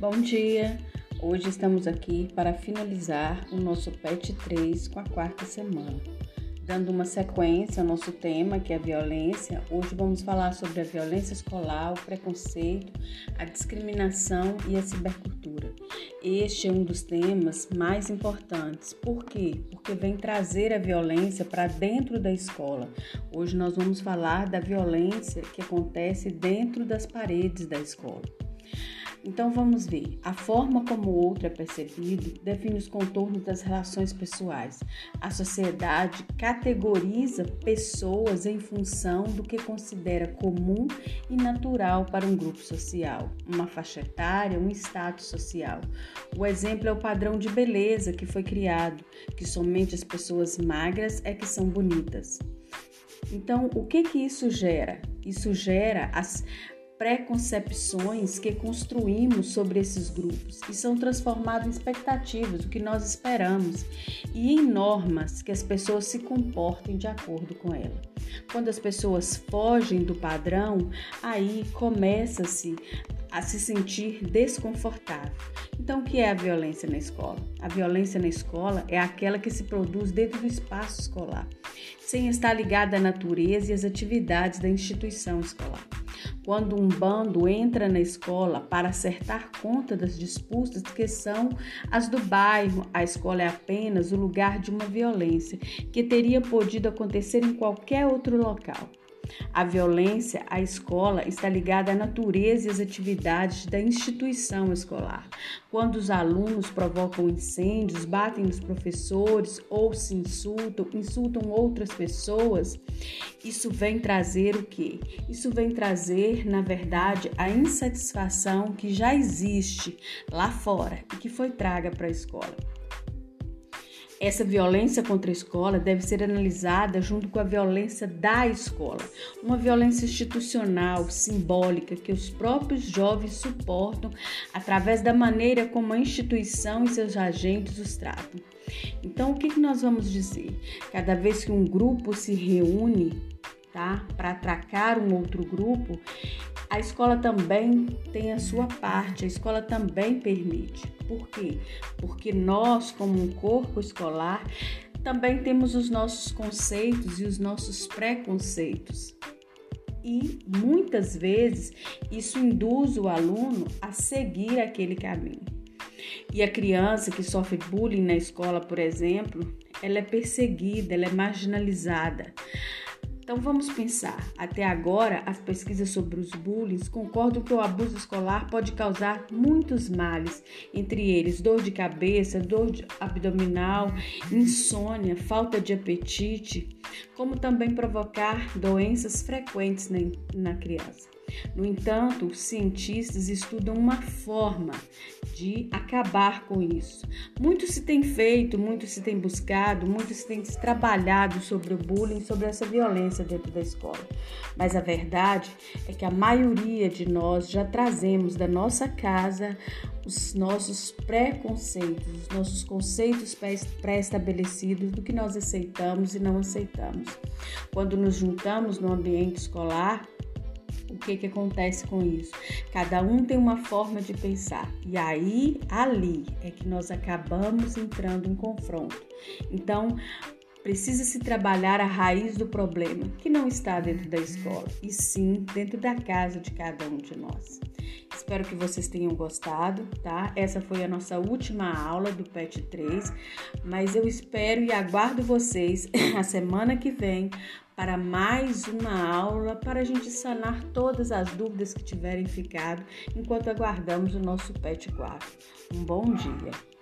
Bom dia! Hoje estamos aqui para finalizar o nosso PET 3 com a quarta semana. Dando uma sequência ao nosso tema, que é a violência, hoje vamos falar sobre a violência escolar, o preconceito, a discriminação e a cibercultura. Este é um dos temas mais importantes. Por quê? Porque vem trazer a violência para dentro da escola. Hoje nós vamos falar da violência que acontece dentro das paredes da escola. Então vamos ver. A forma como o outro é percebido define os contornos das relações pessoais. A sociedade categoriza pessoas em função do que considera comum e natural para um grupo social, uma faixa etária, um status social. O exemplo é o padrão de beleza que foi criado, que somente as pessoas magras é que são bonitas. Então, o que que isso gera? Isso gera as preconcepções que construímos sobre esses grupos e são transformadas em expectativas, o que nós esperamos, e em normas que as pessoas se comportem de acordo com ela. Quando as pessoas fogem do padrão, aí começa-se a se sentir desconfortável. Então, o que é a violência na escola? A violência na escola é aquela que se produz dentro do espaço escolar, sem estar ligada à natureza e às atividades da instituição escolar. Quando um bando entra na escola para acertar conta das disputas que são as do bairro, a escola é apenas o lugar de uma violência que teria podido acontecer em qualquer outro local. A violência à escola está ligada à natureza e às atividades da instituição escolar. Quando os alunos provocam incêndios, batem nos professores ou se insultam, insultam outras pessoas, isso vem trazer o quê? Isso vem trazer, na verdade, a insatisfação que já existe lá fora e que foi traga para a escola. Essa violência contra a escola deve ser analisada junto com a violência da escola, uma violência institucional, simbólica, que os próprios jovens suportam através da maneira como a instituição e seus agentes os tratam. Então, o que nós vamos dizer? Cada vez que um grupo se reúne tá, para atracar um outro grupo, a escola também tem a sua parte, a escola também permite. Por quê? Porque nós, como um corpo escolar, também temos os nossos conceitos e os nossos preconceitos. E muitas vezes isso induz o aluno a seguir aquele caminho. E a criança que sofre bullying na escola, por exemplo, ela é perseguida, ela é marginalizada. Então vamos pensar. Até agora, as pesquisas sobre os bullying concordam que o abuso escolar pode causar muitos males, entre eles dor de cabeça, dor abdominal, insônia, falta de apetite, como também provocar doenças frequentes na, na criança. No entanto, os cientistas estudam uma forma de acabar com isso. Muito se tem feito, muito se tem buscado, muito se tem trabalhado sobre o bullying, sobre essa violência dentro da escola. Mas a verdade é que a maioria de nós já trazemos da nossa casa os nossos preconceitos, os nossos conceitos pré-estabelecidos do que nós aceitamos e não aceitamos. Quando nos juntamos no ambiente escolar, o que, que acontece com isso? Cada um tem uma forma de pensar, e aí, ali, é que nós acabamos entrando em confronto. Então, precisa se trabalhar a raiz do problema, que não está dentro da escola, e sim dentro da casa de cada um de nós. Espero que vocês tenham gostado, tá? Essa foi a nossa última aula do PET 3, mas eu espero e aguardo vocês a semana que vem para mais uma aula para a gente sanar todas as dúvidas que tiverem ficado enquanto aguardamos o nosso PET 4. Um bom dia!